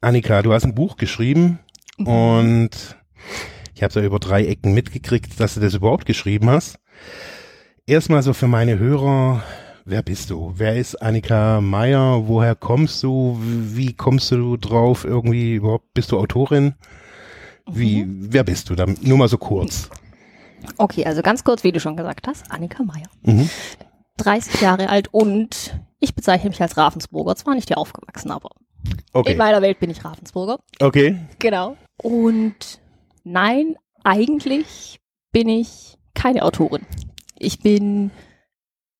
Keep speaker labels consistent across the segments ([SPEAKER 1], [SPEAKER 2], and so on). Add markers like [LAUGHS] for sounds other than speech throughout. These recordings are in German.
[SPEAKER 1] Annika, du hast ein Buch geschrieben
[SPEAKER 2] Mhm.
[SPEAKER 1] und ich habe da über drei Ecken mitgekriegt, dass du das überhaupt geschrieben hast. Erstmal so für meine Hörer, wer bist du? Wer ist Annika Meyer? Woher kommst du? Wie kommst du drauf? Irgendwie überhaupt bist du Autorin? Wie,
[SPEAKER 2] Mhm.
[SPEAKER 1] wer bist du? Dann nur mal so kurz.
[SPEAKER 2] Okay, also ganz kurz, wie du schon gesagt hast, Annika Meyer.
[SPEAKER 1] Mhm.
[SPEAKER 2] 30 Jahre alt und ich bezeichne mich als Ravensburger. Zwar nicht hier aufgewachsen, aber in
[SPEAKER 1] Okay.
[SPEAKER 2] meiner Welt bin ich Ravensburger.
[SPEAKER 1] Okay.
[SPEAKER 2] Genau. Und nein, eigentlich bin ich keine Autorin. Ich bin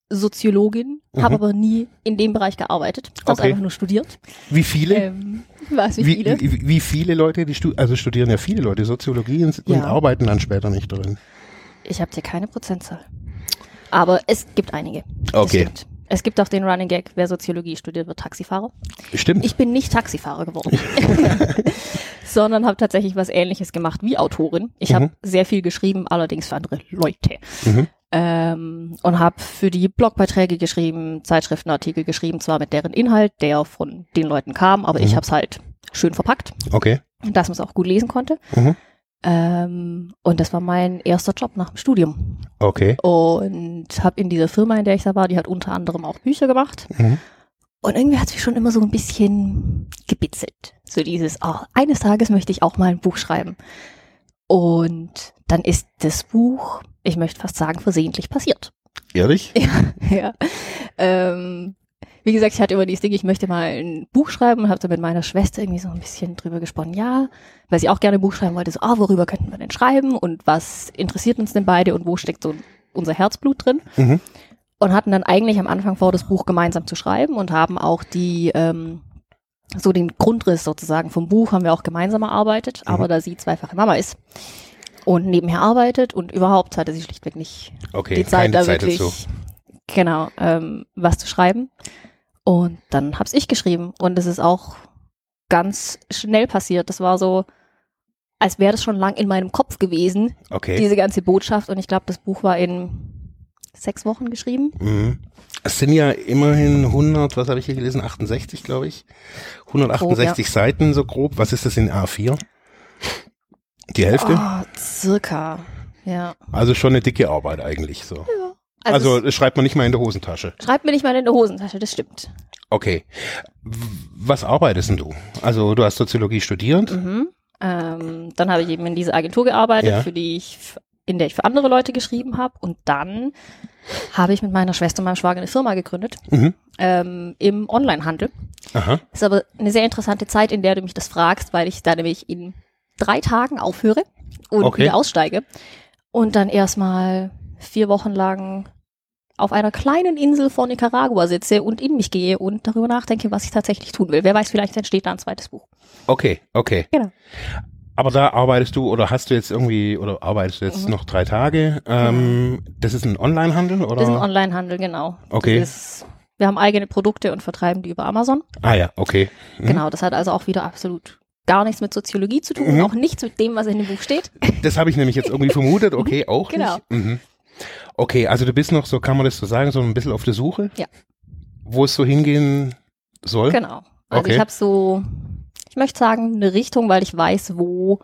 [SPEAKER 2] Soziologin,
[SPEAKER 1] Mhm.
[SPEAKER 2] habe aber nie in dem Bereich gearbeitet. Habe
[SPEAKER 1] Okay.
[SPEAKER 2] einfach nur studiert.
[SPEAKER 1] Wie viele?
[SPEAKER 2] Ähm, was, wie
[SPEAKER 1] Wie,
[SPEAKER 2] viele?
[SPEAKER 1] wie, wie viele Leute, die stu also studieren ja viele Leute Soziologie und, und
[SPEAKER 2] Ja.
[SPEAKER 1] arbeiten dann später nicht drin.
[SPEAKER 2] Ich habe dir keine Prozentzahl. Aber es gibt einige.
[SPEAKER 1] Okay.
[SPEAKER 2] Es gibt auch den Running Gag, wer Soziologie studiert, wird Taxifahrer.
[SPEAKER 1] Stimmt.
[SPEAKER 2] Ich bin nicht Taxifahrer geworden, [LAUGHS] sondern habe tatsächlich was Ähnliches gemacht wie Autorin. Ich habe
[SPEAKER 1] Mhm.
[SPEAKER 2] sehr viel geschrieben, allerdings für andere Leute.
[SPEAKER 1] Mhm.
[SPEAKER 2] Ähm, und habe für die Blogbeiträge geschrieben, Zeitschriftenartikel geschrieben, zwar mit deren Inhalt, der von den Leuten kam, aber ich
[SPEAKER 1] Mhm.
[SPEAKER 2] habe es halt schön verpackt,
[SPEAKER 1] Okay.
[SPEAKER 2] dass man es auch gut lesen konnte.
[SPEAKER 1] Mhm.
[SPEAKER 2] Ähm, und das war mein erster Job nach dem Studium.
[SPEAKER 1] Okay.
[SPEAKER 2] Und habe in dieser Firma, in der ich da war, die hat unter anderem auch Bücher gemacht.
[SPEAKER 1] Mhm.
[SPEAKER 2] Und irgendwie hat es mich schon immer so ein bisschen gebitzelt. So dieses, oh, eines Tages möchte ich auch mal ein Buch schreiben. Und dann ist das Buch, ich möchte fast sagen, versehentlich passiert.
[SPEAKER 1] Ehrlich? [LAUGHS]
[SPEAKER 2] Ja, ja. Ähm, wie gesagt, ich hatte immer dieses Ding, ich möchte mal ein Buch schreiben und habe da mit meiner Schwester irgendwie so ein bisschen drüber gesponnen. Ja, weil sie auch gerne ein Buch schreiben wollte. So, ah, worüber könnten wir denn schreiben und was interessiert uns denn beide und wo steckt so unser Herzblut drin?
[SPEAKER 1] Mhm.
[SPEAKER 2] und hatten dann eigentlich am Anfang vor, das Buch gemeinsam zu schreiben und haben auch die, ähm, so den Grundriss sozusagen vom Buch haben wir auch gemeinsam erarbeitet,
[SPEAKER 1] Mhm.
[SPEAKER 2] aber da sie zweifache Mama ist und nebenher arbeitet und überhaupt hatte sie schlichtweg nicht
[SPEAKER 1] Okay.
[SPEAKER 2] die Zeit, da
[SPEAKER 1] Zeit
[SPEAKER 2] wirklich,
[SPEAKER 1] dazu.
[SPEAKER 2] genau, ähm, was zu schreiben. Und dann hab's ich geschrieben und es ist auch ganz schnell passiert. Das war so, als wäre das schon lang in meinem Kopf gewesen,
[SPEAKER 1] Okay.
[SPEAKER 2] diese ganze Botschaft. Und ich glaube, das Buch war in sechs Wochen geschrieben.
[SPEAKER 1] Mhm. Es sind ja immerhin 100, was habe ich hier gelesen? 68, glaube ich. 168 Seiten so grob. Was ist das in A4? Die Hälfte?
[SPEAKER 2] Oh, circa. Ja.
[SPEAKER 1] Also schon eine dicke Arbeit eigentlich so.
[SPEAKER 2] Also,
[SPEAKER 1] Also, schreibt man nicht mal in der Hosentasche.
[SPEAKER 2] schreibt mir nicht mal in der Hosentasche, das stimmt.
[SPEAKER 1] Okay. Was arbeitest denn du? Also du hast Soziologie studiert.
[SPEAKER 2] Mhm. Ähm, dann habe ich eben in dieser Agentur gearbeitet,
[SPEAKER 1] Ja.
[SPEAKER 2] für die ich, in der ich für andere Leute geschrieben habe. Und dann habe ich mit meiner Schwester und meinem Schwager eine Firma gegründet
[SPEAKER 1] Mhm.
[SPEAKER 2] ähm, im Onlinehandel.
[SPEAKER 1] Aha.
[SPEAKER 2] Ist aber eine sehr interessante Zeit, in der du mich das fragst, weil ich da nämlich in drei Tagen aufhöre und
[SPEAKER 1] Okay.
[SPEAKER 2] wieder aussteige und dann erstmal vier Wochen lang auf einer kleinen Insel vor Nicaragua sitze und in mich gehe und darüber nachdenke, was ich tatsächlich tun will. Wer weiß, vielleicht entsteht da ein zweites Buch.
[SPEAKER 1] Okay, okay.
[SPEAKER 2] Genau.
[SPEAKER 1] Aber da arbeitest du oder hast du jetzt irgendwie oder arbeitest du jetzt
[SPEAKER 2] Mhm.
[SPEAKER 1] noch drei Tage? Ähm, Das ist ein Onlinehandel oder?
[SPEAKER 2] Das ist ein Onlinehandel, genau.
[SPEAKER 1] Okay.
[SPEAKER 2] Ist, wir haben eigene Produkte und vertreiben die über Amazon.
[SPEAKER 1] ah ja, okay. Mhm.
[SPEAKER 2] Genau, das hat also auch wieder absolut gar nichts mit Soziologie zu tun
[SPEAKER 1] Mhm.
[SPEAKER 2] und auch nichts mit dem, was in dem Buch steht.
[SPEAKER 1] Das habe ich nämlich jetzt irgendwie vermutet. Okay, [LAUGHS] auch
[SPEAKER 2] Genau.
[SPEAKER 1] nicht. Mhm. Okay, also du bist noch, so kann man das so sagen, so ein bisschen auf der Suche?
[SPEAKER 2] Ja.
[SPEAKER 1] Wo es so hingehen soll?
[SPEAKER 2] Genau. Also
[SPEAKER 1] Okay.
[SPEAKER 2] ich habe so, ich möchte sagen, eine Richtung, weil ich weiß, wo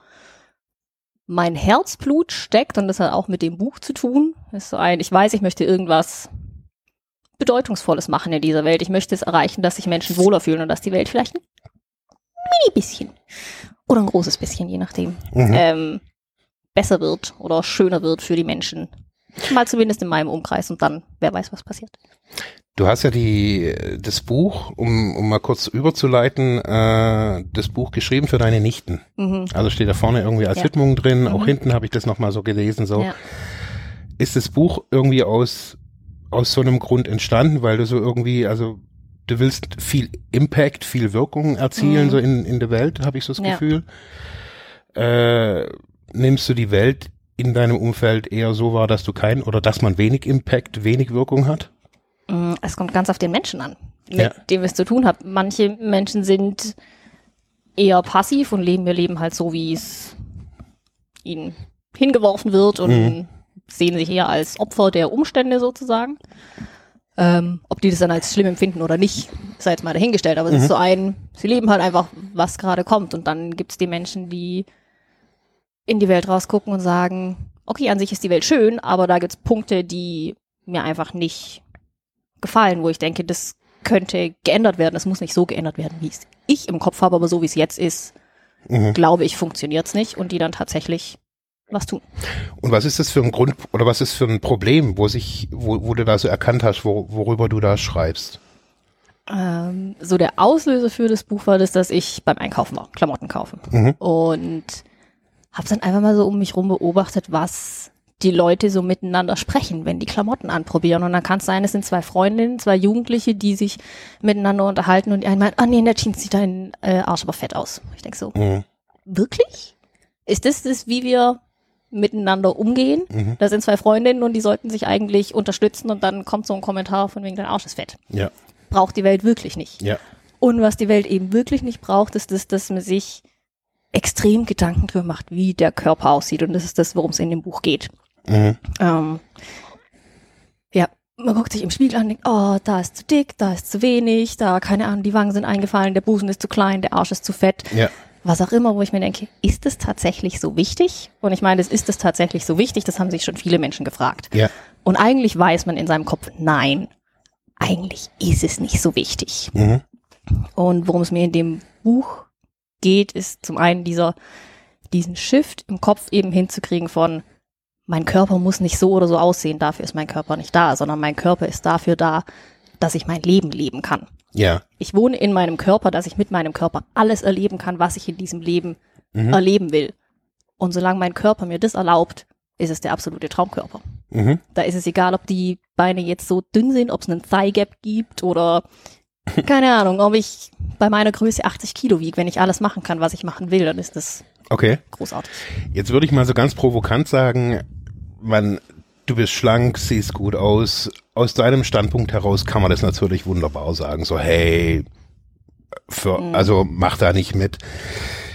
[SPEAKER 2] mein Herzblut steckt und das hat auch mit dem Buch zu tun. Das ist so ein, ich weiß, ich möchte irgendwas Bedeutungsvolles machen in dieser Welt. Ich möchte es erreichen, dass sich Menschen wohler fühlen und dass die Welt vielleicht ein mini bisschen oder ein großes bisschen, je nachdem,
[SPEAKER 1] Mhm.
[SPEAKER 2] ähm, besser wird oder schöner wird für die Menschen. Mal zumindest in meinem Umkreis und dann, wer weiß, was passiert.
[SPEAKER 1] Du hast ja die, das Buch, um, um mal kurz überzuleiten, äh, das Buch geschrieben für deine Nichten.
[SPEAKER 2] Mhm.
[SPEAKER 1] Also steht da vorne irgendwie als
[SPEAKER 2] Ja.
[SPEAKER 1] Widmung drin,
[SPEAKER 2] Mhm.
[SPEAKER 1] auch hinten habe ich das nochmal so gelesen. So.
[SPEAKER 2] Ja.
[SPEAKER 1] Ist das Buch irgendwie aus, aus so einem Grund entstanden, weil du so irgendwie, also du willst viel Impact, viel Wirkung erzielen,
[SPEAKER 2] Mhm.
[SPEAKER 1] so in, in der Welt, habe ich so das
[SPEAKER 2] Ja.
[SPEAKER 1] Gefühl. Äh, nimmst du die Welt in deinem Umfeld eher so wahr, dass du kein oder dass man wenig Impact, wenig Wirkung hat?
[SPEAKER 2] Mm, Es kommt ganz auf den Menschen an, mit
[SPEAKER 1] Ja.
[SPEAKER 2] dem es zu tun habe. Manche Menschen sind eher passiv und leben ihr Leben halt so, wie es ihnen hingeworfen wird und
[SPEAKER 1] Mhm.
[SPEAKER 2] sehen sich eher als Opfer der Umstände sozusagen. Ähm, ob die das dann als schlimm empfinden oder nicht, sei jetzt mal dahingestellt. Aber es
[SPEAKER 1] Mhm.
[SPEAKER 2] ist so ein, sie leben halt einfach, was gerade kommt. Und dann gibt es die Menschen, die in die Welt rausgucken und sagen, okay, an sich ist die Welt schön, aber da gibt es Punkte, die mir einfach nicht gefallen, wo ich denke, das könnte geändert werden. Es muss nicht so geändert werden, wie es ich im Kopf habe, aber so wie es jetzt ist,
[SPEAKER 1] Mhm.
[SPEAKER 2] glaube ich, funktioniert es nicht und die dann tatsächlich was tun.
[SPEAKER 1] Und was ist das für ein Grund oder was ist für ein Problem, wo sich, wo, wo du da so erkannt hast, wo, worüber du da schreibst?
[SPEAKER 2] Ähm, so der Auslöser für das Buch war das, dass ich beim Einkaufen war, Klamotten kaufen.
[SPEAKER 1] Mhm.
[SPEAKER 2] Und habe dann einfach mal so um mich rum beobachtet, was die Leute so miteinander sprechen, wenn die Klamotten anprobieren. Und dann kann es sein, es sind zwei Freundinnen, zwei Jugendliche, die sich miteinander unterhalten und die eine meint, ah nee, in der Jeans sieht dein äh, Arsch aber fett aus. Ich denke so,
[SPEAKER 1] Mhm.
[SPEAKER 2] wirklich? Ist das das, wie wir miteinander umgehen?
[SPEAKER 1] Mhm.
[SPEAKER 2] Da sind zwei Freundinnen und die sollten sich eigentlich unterstützen und dann kommt so ein Kommentar von wegen, dein Arsch ist fett.
[SPEAKER 1] Ja,
[SPEAKER 2] Braucht die Welt wirklich nicht.
[SPEAKER 1] ja.
[SPEAKER 2] Und was die Welt eben wirklich nicht braucht, ist das, dass man sich extrem Gedanken drüber macht, wie der Körper aussieht. Und das ist das, worum es in dem Buch geht.
[SPEAKER 1] Mhm.
[SPEAKER 2] Ähm, ja, man guckt sich im Spiegel an und denkt, oh, da ist zu dick, da ist zu wenig, da, keine Ahnung, die Wangen sind eingefallen, der Busen ist zu klein, der Arsch ist zu fett.
[SPEAKER 1] Ja.
[SPEAKER 2] Was auch immer, wo ich mir denke, ist es tatsächlich so wichtig? Und ich meine, es ist es tatsächlich so wichtig, das haben sich schon viele Menschen gefragt.
[SPEAKER 1] Ja.
[SPEAKER 2] Und eigentlich weiß man in seinem Kopf, nein, eigentlich ist es nicht so wichtig.
[SPEAKER 1] Mhm.
[SPEAKER 2] Und worum es mir in dem Buch geht, ist zum einen dieser, diesen Shift im Kopf eben hinzukriegen von, mein Körper muss nicht so oder so aussehen, dafür ist mein Körper nicht da, sondern mein Körper ist dafür da, dass ich mein Leben leben kann.
[SPEAKER 1] Ja.
[SPEAKER 2] Ich wohne in meinem Körper, dass ich mit meinem Körper alles erleben kann, was ich in diesem Leben
[SPEAKER 1] Mhm.
[SPEAKER 2] erleben will. Und solange mein Körper mir das erlaubt, ist es der absolute Traumkörper.
[SPEAKER 1] Mhm.
[SPEAKER 2] Da ist es egal, ob die Beine jetzt so dünn sind, ob es einen Thigh Gap gibt oder keine Ahnung, ob ich bei meiner Größe 80 Kilo wiege. Wenn ich alles machen kann, was ich machen will, dann ist das
[SPEAKER 1] Okay.
[SPEAKER 2] großartig.
[SPEAKER 1] Jetzt würde ich mal so ganz provokant sagen, man, du bist schlank, siehst gut aus. Aus deinem Standpunkt heraus kann man das natürlich wunderbar sagen. So, hey, für,
[SPEAKER 2] Mhm.
[SPEAKER 1] also mach da nicht mit.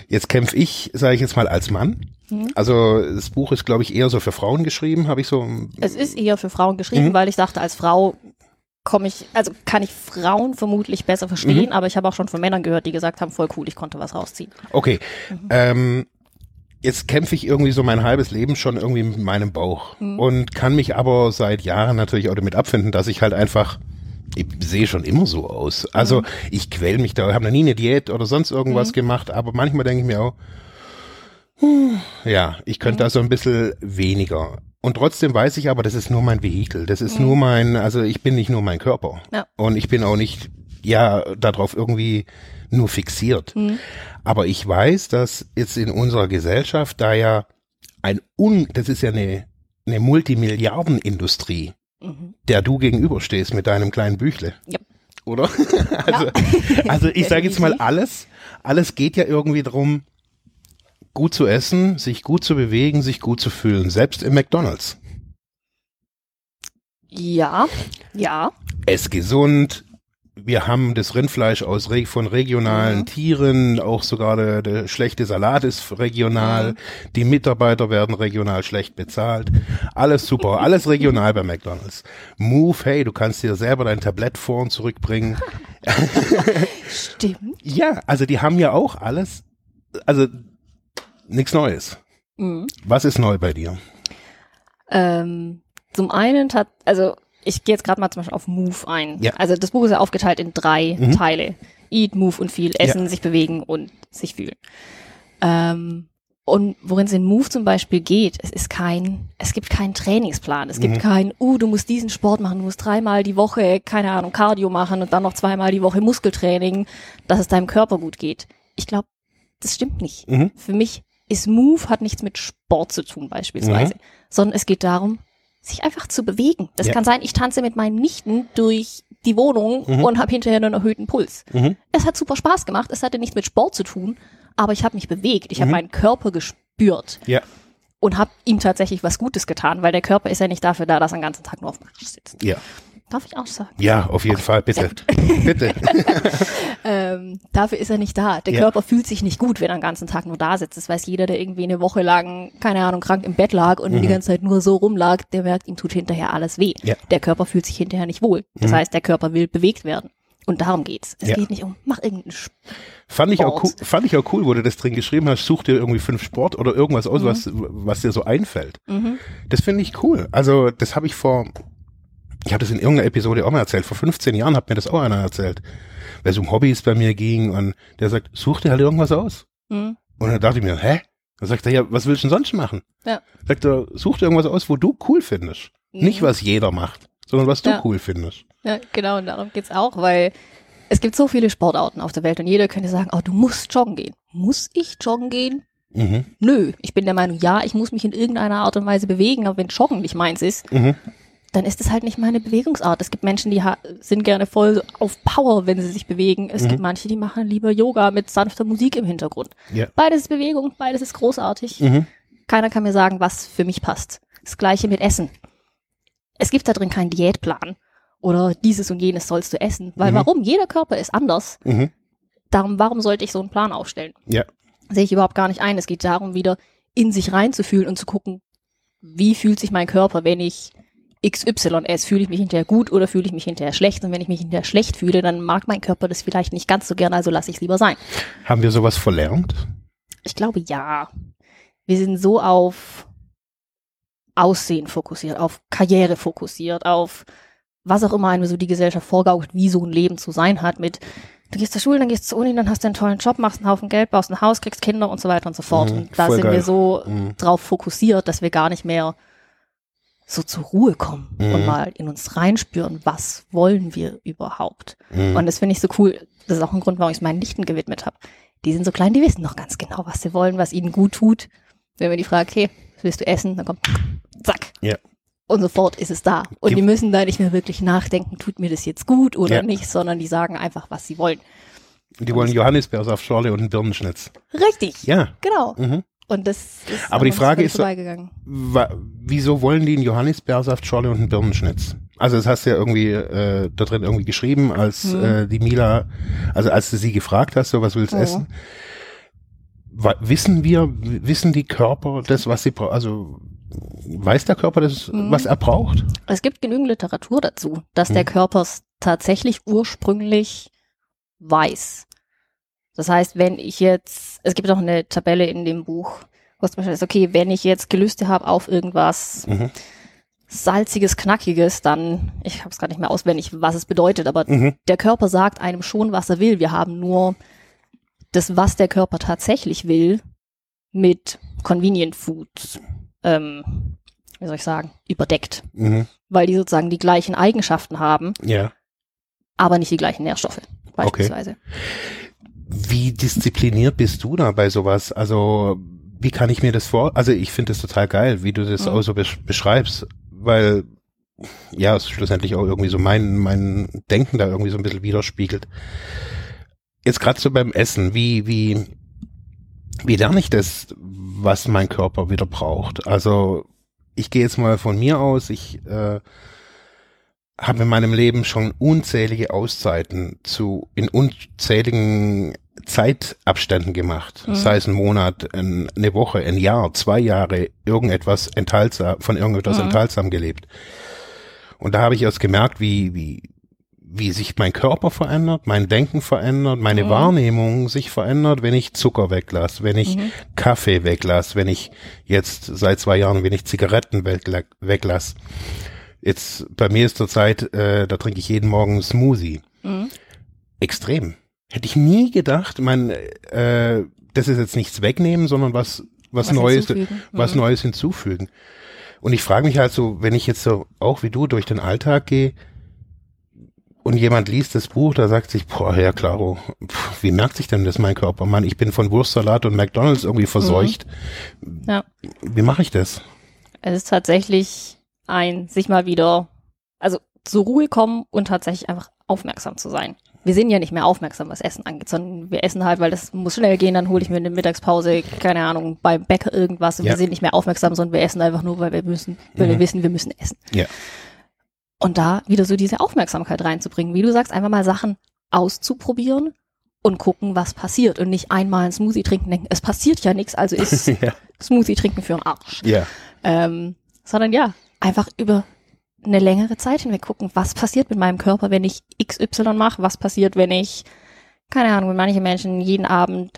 [SPEAKER 1] Jetzt kämpfe ich, sage ich jetzt mal, als Mann.
[SPEAKER 2] Mhm.
[SPEAKER 1] Also das Buch ist, glaube ich, eher so für Frauen geschrieben, habe ich so.
[SPEAKER 2] Es ist eher für Frauen geschrieben,
[SPEAKER 1] Mhm.
[SPEAKER 2] weil ich dachte, als Frau komme ich, also kann ich Frauen vermutlich besser verstehen,
[SPEAKER 1] Mhm.
[SPEAKER 2] aber ich habe auch schon von Männern gehört, die gesagt haben, voll cool, ich konnte was rausziehen.
[SPEAKER 1] Okay.
[SPEAKER 2] Mhm.
[SPEAKER 1] Ähm, jetzt kämpfe ich irgendwie so mein halbes Leben schon irgendwie mit meinem Bauch
[SPEAKER 2] Mhm.
[SPEAKER 1] und kann mich aber seit Jahren natürlich auch damit abfinden, dass ich halt einfach ich sehe schon immer so aus. Also
[SPEAKER 2] Mhm.
[SPEAKER 1] ich quäl mich da, habe noch nie eine Diät oder sonst irgendwas
[SPEAKER 2] Mhm.
[SPEAKER 1] gemacht, aber manchmal denke ich mir auch, hm, ja, ich könnte
[SPEAKER 2] Mhm.
[SPEAKER 1] da so ein bisschen weniger. Und trotzdem weiß ich aber, das ist nur mein Vehikel. Das ist
[SPEAKER 2] Mhm.
[SPEAKER 1] nur mein, also ich bin nicht nur mein Körper.
[SPEAKER 2] Ja.
[SPEAKER 1] Und ich bin auch nicht, ja, darauf irgendwie nur fixiert.
[SPEAKER 2] Mhm.
[SPEAKER 1] Aber ich weiß, dass jetzt in unserer Gesellschaft da ja ein Un, das ist ja eine, eine Multimilliardenindustrie,
[SPEAKER 2] Mhm.
[SPEAKER 1] der du gegenüberstehst mit deinem kleinen Büchle.
[SPEAKER 2] Ja.
[SPEAKER 1] Oder? [LAUGHS] also, also ich [LAUGHS] sage jetzt mal alles, alles geht ja irgendwie darum, gut zu essen, sich gut zu bewegen, sich gut zu fühlen, selbst im McDonalds.
[SPEAKER 2] Ja, ja.
[SPEAKER 1] Es gesund. Wir haben das Rindfleisch aus von regionalen
[SPEAKER 2] Mhm.
[SPEAKER 1] Tieren, auch sogar der, der schlechte Salat ist regional.
[SPEAKER 2] Mhm.
[SPEAKER 1] Die Mitarbeiter werden regional schlecht bezahlt. Alles super, alles regional bei McDonald's. Move, hey, du kannst dir selber dein Tablett vor und zurückbringen. [LAUGHS]
[SPEAKER 2] Stimmt.
[SPEAKER 1] Ja, also die haben ja auch alles, also nichts Neues.
[SPEAKER 2] Mhm.
[SPEAKER 1] Was ist neu bei dir?
[SPEAKER 2] Ähm, zum einen hat, also ich gehe jetzt gerade mal zum Beispiel auf Move ein.
[SPEAKER 1] Ja.
[SPEAKER 2] Also das Buch ist ja aufgeteilt in drei
[SPEAKER 1] Mhm.
[SPEAKER 2] Teile. Eat, Move und Feel. Essen, sich bewegen und sich fühlen. Ähm, und worin es in Move zum Beispiel geht, es ist kein, es gibt keinen Trainingsplan. Es gibt
[SPEAKER 1] Mhm.
[SPEAKER 2] kein, uh, du musst diesen Sport machen, du musst dreimal die Woche, keine Ahnung, Cardio machen und dann noch zweimal die Woche Muskeltraining, dass es deinem Körper gut geht. Ich glaube, das stimmt nicht.
[SPEAKER 1] Mhm.
[SPEAKER 2] Für mich ist Move hat nichts mit Sport zu tun beispielsweise, sondern es geht darum, sich einfach zu bewegen. Das
[SPEAKER 1] Ja.
[SPEAKER 2] kann sein, ich tanze mit meinen Nichten durch die Wohnung
[SPEAKER 1] Mhm.
[SPEAKER 2] und habe hinterher einen erhöhten Puls.
[SPEAKER 1] Mhm.
[SPEAKER 2] Es hat super Spaß gemacht. Es hatte nichts mit Sport zu tun, aber ich habe mich bewegt. Ich habe
[SPEAKER 1] Mhm.
[SPEAKER 2] meinen Körper gespürt
[SPEAKER 1] Ja.
[SPEAKER 2] und habe ihm tatsächlich was Gutes getan, weil der Körper ist ja nicht dafür da, dass er den ganzen Tag nur auf dem Arsch sitzt.
[SPEAKER 1] Ja.
[SPEAKER 2] Darf ich auch sagen?
[SPEAKER 1] Ja, auf jeden Fall, bitte. [LAUGHS] bitte. [LAUGHS]
[SPEAKER 2] Ähm, dafür ist er nicht da. Der
[SPEAKER 1] Ja.
[SPEAKER 2] Körper fühlt sich nicht gut, wenn er den ganzen Tag nur da sitzt. Das weiß jeder, der irgendwie eine Woche lang, keine Ahnung, krank im Bett lag und die ganze Zeit nur so rumlag, der merkt, ihm tut hinterher alles weh.
[SPEAKER 1] Mhm. Ja.
[SPEAKER 2] Der Körper fühlt sich hinterher nicht wohl. Das
[SPEAKER 1] Mhm.
[SPEAKER 2] heißt, der Körper will bewegt werden. Und darum geht's. Es
[SPEAKER 1] Ja.
[SPEAKER 2] geht nicht um, mach irgendeinen Sp
[SPEAKER 1] Fand ich, auch cool,
[SPEAKER 2] Sport.
[SPEAKER 1] fand ich auch cool, wo du das drin geschrieben hast, such dir irgendwie fünf Sport oder irgendwas aus,
[SPEAKER 2] Mhm.
[SPEAKER 1] was, was dir so einfällt.
[SPEAKER 2] mhm.
[SPEAKER 1] Das finde ich cool. Also, das habe ich vor, ich habe das in irgendeiner Episode auch mal erzählt. Vor 15 Jahren hat mir das auch einer erzählt. Weil es um Hobbys bei mir ging und der sagt, such dir halt irgendwas aus.
[SPEAKER 2] Mhm.
[SPEAKER 1] Und dann dachte ich mir, hä? Dann sagt er, ja, was willst du denn sonst machen?
[SPEAKER 2] Ja.
[SPEAKER 1] Sagt er, such dir irgendwas aus, wo du cool findest. Nicht,
[SPEAKER 2] Mhm.
[SPEAKER 1] was jeder macht, sondern was du
[SPEAKER 2] Ja.
[SPEAKER 1] cool findest.
[SPEAKER 2] Ja, genau, und darum geht's auch, weil es gibt so viele Sportarten auf der Welt und jeder könnte sagen, oh, du musst joggen gehen. Muss ich joggen gehen?
[SPEAKER 1] Mhm.
[SPEAKER 2] Nö, ich bin der Meinung, ja, ich muss mich in irgendeiner Art und Weise bewegen, aber wenn Joggen nicht meins ist,
[SPEAKER 1] Mhm.
[SPEAKER 2] Dann ist es halt nicht meine Bewegungsart. Es gibt Menschen, die sind gerne voll auf Power, wenn sie sich bewegen. Es
[SPEAKER 1] Mhm.
[SPEAKER 2] gibt manche, die machen lieber Yoga mit sanfter Musik im Hintergrund.
[SPEAKER 1] Ja.
[SPEAKER 2] Beides ist Bewegung, beides ist großartig.
[SPEAKER 1] Mhm.
[SPEAKER 2] Keiner kann mir sagen, was für mich passt. Das gleiche mit Essen. Es gibt da drin keinen Diätplan oder dieses und jenes sollst du essen. Weil
[SPEAKER 1] Mhm.
[SPEAKER 2] warum? Jeder Körper ist anders.
[SPEAKER 1] Mhm.
[SPEAKER 2] Darum, warum sollte ich so einen Plan aufstellen?
[SPEAKER 1] Ja.
[SPEAKER 2] Sehe ich überhaupt gar nicht ein. Es geht darum, wieder in sich reinzufühlen und zu gucken, wie fühlt sich mein Körper, wenn ich XY esse? Fühle ich mich hinterher gut oder fühle ich mich hinterher schlecht? Und wenn ich mich hinterher schlecht fühle, dann mag mein Körper das vielleicht nicht ganz so gern, also lasse ich es lieber sein.
[SPEAKER 1] Haben wir sowas verlernt?
[SPEAKER 2] Ich glaube ja. Wir sind so auf Aussehen fokussiert, auf Karriere fokussiert, auf was auch immer einem so die Gesellschaft vorgaukelt, wie so ein Leben zu sein hat mit du gehst zur Schule, dann gehst du zur Uni, dann hast du einen tollen Job, machst einen Haufen Geld, baust ein Haus, kriegst Kinder und so weiter und so fort.
[SPEAKER 1] Mhm,
[SPEAKER 2] und da sind
[SPEAKER 1] geil.
[SPEAKER 2] wir so
[SPEAKER 1] Mhm.
[SPEAKER 2] drauf fokussiert, dass wir gar nicht mehr so zur Ruhe kommen
[SPEAKER 1] Mhm.
[SPEAKER 2] und mal in uns reinspüren, was wollen wir überhaupt.
[SPEAKER 1] Mhm.
[SPEAKER 2] Und das finde ich so cool. Das ist auch ein Grund, warum ich es meinen Nichten gewidmet habe. Die sind so klein, die wissen noch ganz genau, was sie wollen, was ihnen gut tut. Wenn wir die fragen, was willst du essen? Dann kommt, zack.
[SPEAKER 1] Ja.
[SPEAKER 2] Und sofort ist es da. Und
[SPEAKER 1] Die-
[SPEAKER 2] die müssen da nicht mehr wirklich nachdenken, tut mir das jetzt gut oder
[SPEAKER 1] Ja.
[SPEAKER 2] nicht, sondern die sagen einfach, was sie wollen.
[SPEAKER 1] Die wollen Johannisbeersaftschorle und einen Birnenschnitz.
[SPEAKER 2] Richtig.
[SPEAKER 1] Ja.
[SPEAKER 2] Genau.
[SPEAKER 1] Mhm.
[SPEAKER 2] Und das ist
[SPEAKER 1] Aber die Frage ist wieso wollen die einen Johannisbeersaftschorle und einen Birnenschnitz? Also das hast du ja irgendwie äh, da drin irgendwie geschrieben, als
[SPEAKER 2] Mhm.
[SPEAKER 1] äh, die Mila, also als du sie gefragt hast, so was willst du
[SPEAKER 2] Mhm.
[SPEAKER 1] essen? Wa wissen wir, wissen die Körper das, was sie brauchen? Also weiß der Körper das,
[SPEAKER 2] Mhm.
[SPEAKER 1] was er braucht?
[SPEAKER 2] Es gibt genügend Literatur dazu, dass
[SPEAKER 1] Hm.
[SPEAKER 2] der Körper es tatsächlich ursprünglich weiß. Das heißt, wenn ich jetzt, es gibt auch eine Tabelle in dem Buch, wo es zum Beispiel ist, okay, wenn ich jetzt Gelüste habe auf irgendwas
[SPEAKER 1] Mhm.
[SPEAKER 2] salziges, knackiges, dann, ich habe es gerade nicht mehr auswendig, was es bedeutet, aber
[SPEAKER 1] Mhm.
[SPEAKER 2] der Körper sagt einem schon, was er will. Wir haben nur das, was der Körper tatsächlich will, mit Convenient Food, ähm, wie soll ich sagen, überdeckt
[SPEAKER 1] Mhm.
[SPEAKER 2] weil die sozusagen die gleichen Eigenschaften haben,
[SPEAKER 1] Ja.
[SPEAKER 2] aber nicht die gleichen Nährstoffe, beispielsweise.
[SPEAKER 1] Wie diszipliniert bist du da bei sowas? Also, wie kann ich mir das vor? Also, ich finde es total geil, wie du das
[SPEAKER 2] Mhm.
[SPEAKER 1] auch so besch beschreibst, weil ja, es schlussendlich auch irgendwie so mein, mein Denken da irgendwie so ein bisschen widerspiegelt. Jetzt gerade so beim Essen, wie, wie, wie lerne ich das, was mein Körper wieder braucht? Also, ich gehe jetzt mal von mir aus, ich äh, habe in meinem Leben schon unzählige Auszeiten zu in unzähligen Zeitabständen gemacht.
[SPEAKER 2] Mhm.
[SPEAKER 1] Sei es ein Monat, ein, eine Woche, ein Jahr, zwei Jahre, irgendetwas enthaltsam, von irgendetwas
[SPEAKER 2] Mhm.
[SPEAKER 1] enthaltsam gelebt. Und da habe ich erst gemerkt, wie, wie, wie sich mein Körper verändert, mein Denken verändert, meine
[SPEAKER 2] Mhm.
[SPEAKER 1] Wahrnehmung sich verändert, wenn ich Zucker weglasse, wenn ich
[SPEAKER 2] Mhm.
[SPEAKER 1] Kaffee weglasse, wenn ich jetzt seit zwei Jahren, wenn ich Zigaretten wegla weglasse. Jetzt bei mir ist zurzeit, äh, da trinke ich jeden Morgen Smoothie.
[SPEAKER 2] Mhm.
[SPEAKER 1] Extrem. Hätte ich nie gedacht. Man, äh, das ist jetzt nichts wegnehmen, sondern was was,
[SPEAKER 2] Was
[SPEAKER 1] Neues,
[SPEAKER 2] hinzufügen.
[SPEAKER 1] was
[SPEAKER 2] Mhm.
[SPEAKER 1] Neues hinzufügen. Und ich frage mich halt so, wenn ich jetzt so auch wie du durch den Alltag gehe und jemand liest das Buch, da sagt sich, boah, ja klaro, pf, wie merkt sich denn das mein Körper? Mann, ich bin von Wurstsalat und McDonalds irgendwie verseucht.
[SPEAKER 2] Ja.
[SPEAKER 1] Wie mache ich das?
[SPEAKER 2] Es ist tatsächlich ein sich mal wieder, also zur Ruhe kommen und tatsächlich einfach aufmerksam zu sein. Wir sind ja nicht mehr aufmerksam, was Essen angeht, sondern wir essen halt, weil das muss schnell gehen, dann hole ich mir in der Mittagspause, keine Ahnung, beim Bäcker irgendwas und
[SPEAKER 1] Ja.
[SPEAKER 2] wir sind nicht mehr aufmerksam, sondern wir essen einfach nur, weil wir müssen, weil wir
[SPEAKER 1] Mhm.
[SPEAKER 2] wissen, wir müssen essen.
[SPEAKER 1] Ja.
[SPEAKER 2] Und da wieder so diese Aufmerksamkeit reinzubringen, wie du sagst, einfach mal Sachen auszuprobieren und gucken, was passiert und nicht einmal einen Smoothie trinken, denken, es passiert ja nichts, also [LAUGHS] ist
[SPEAKER 1] ja.
[SPEAKER 2] Smoothie trinken für einen Arsch.
[SPEAKER 1] ja.
[SPEAKER 2] Ähm, sondern ja, einfach über eine längere Zeit hinweg gucken, was passiert mit meinem Körper, wenn ich XY mache, was passiert, wenn ich, keine Ahnung, wenn manche Menschen jeden Abend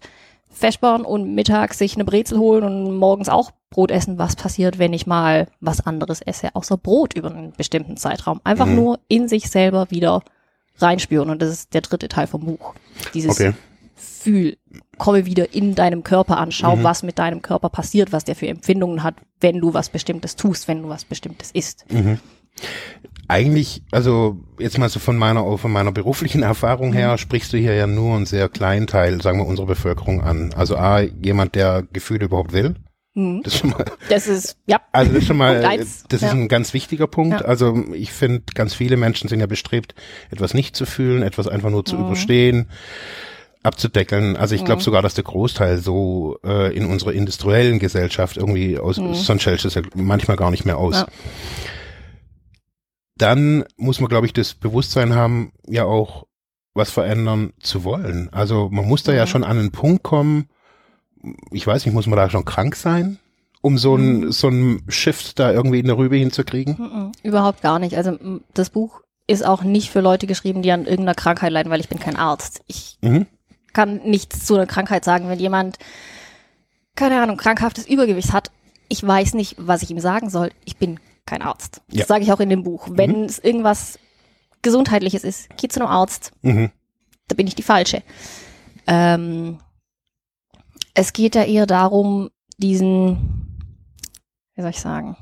[SPEAKER 2] Feschborn und mittags sich eine Brezel holen und morgens auch Brot essen, was passiert, wenn ich mal was anderes esse, außer Brot über einen bestimmten Zeitraum. Einfach
[SPEAKER 1] Mhm.
[SPEAKER 2] nur in sich selber wieder reinspüren und das ist der dritte Teil vom Buch. Dieses
[SPEAKER 1] Okay.
[SPEAKER 2] Fühl, komme wieder in deinem Körper an, schau,
[SPEAKER 1] Mhm.
[SPEAKER 2] was mit deinem Körper passiert, was der für Empfindungen hat, wenn du was Bestimmtes tust, wenn du was Bestimmtes isst.
[SPEAKER 1] Mhm. Eigentlich, also jetzt mal so von meiner von meiner beruflichen [LAUGHS] Erfahrung
[SPEAKER 2] Mhm.
[SPEAKER 1] her, sprichst du hier ja nur einen sehr kleinen Teil, sagen wir, unserer Bevölkerung an. Also A, jemand, der Gefühle überhaupt will.
[SPEAKER 2] Mhm.
[SPEAKER 1] Das ist schon mal,
[SPEAKER 2] Das ist, ja,
[SPEAKER 1] also das ist schon mal, [LAUGHS] das ist
[SPEAKER 2] Ja.
[SPEAKER 1] ein ganz wichtiger Punkt.
[SPEAKER 2] Ja.
[SPEAKER 1] Also ich finde, ganz viele Menschen sind ja bestrebt, etwas nicht zu fühlen, etwas einfach nur zu
[SPEAKER 2] Mhm.
[SPEAKER 1] überstehen, abzudeckeln. Also ich glaube
[SPEAKER 2] Mhm.
[SPEAKER 1] sogar, dass der Großteil so äh, in unserer industriellen Gesellschaft irgendwie aus,
[SPEAKER 2] Mhm.
[SPEAKER 1] sonst stellt es ja manchmal gar nicht mehr aus.
[SPEAKER 2] Ja.
[SPEAKER 1] Dann muss man, glaube ich, das Bewusstsein haben, ja auch was verändern zu wollen. Also man muss da ja
[SPEAKER 2] Mhm.
[SPEAKER 1] schon an einen Punkt kommen, ich weiß nicht, muss man da schon krank sein, um so ein,
[SPEAKER 2] Mhm.
[SPEAKER 1] so ein Shift da irgendwie in der Rübe hinzukriegen?
[SPEAKER 2] überhaupt gar nicht. Also m, das Buch ist auch nicht für Leute geschrieben, die an irgendeiner Krankheit leiden, weil ich bin kein Arzt. Ich
[SPEAKER 1] Mhm.
[SPEAKER 2] kann nichts zu einer Krankheit sagen. Wenn jemand, keine Ahnung, krankhaftes Übergewicht hat, ich weiß nicht, was ich ihm sagen soll. Ich bin kein Arzt. Das
[SPEAKER 1] Ja.
[SPEAKER 2] sage ich auch in dem Buch. Wenn es irgendwas Gesundheitliches ist, geh zu einem Arzt.
[SPEAKER 1] Mhm.
[SPEAKER 2] da bin ich die Falsche. Ähm, es geht ja eher darum, diesen, wie soll ich sagen,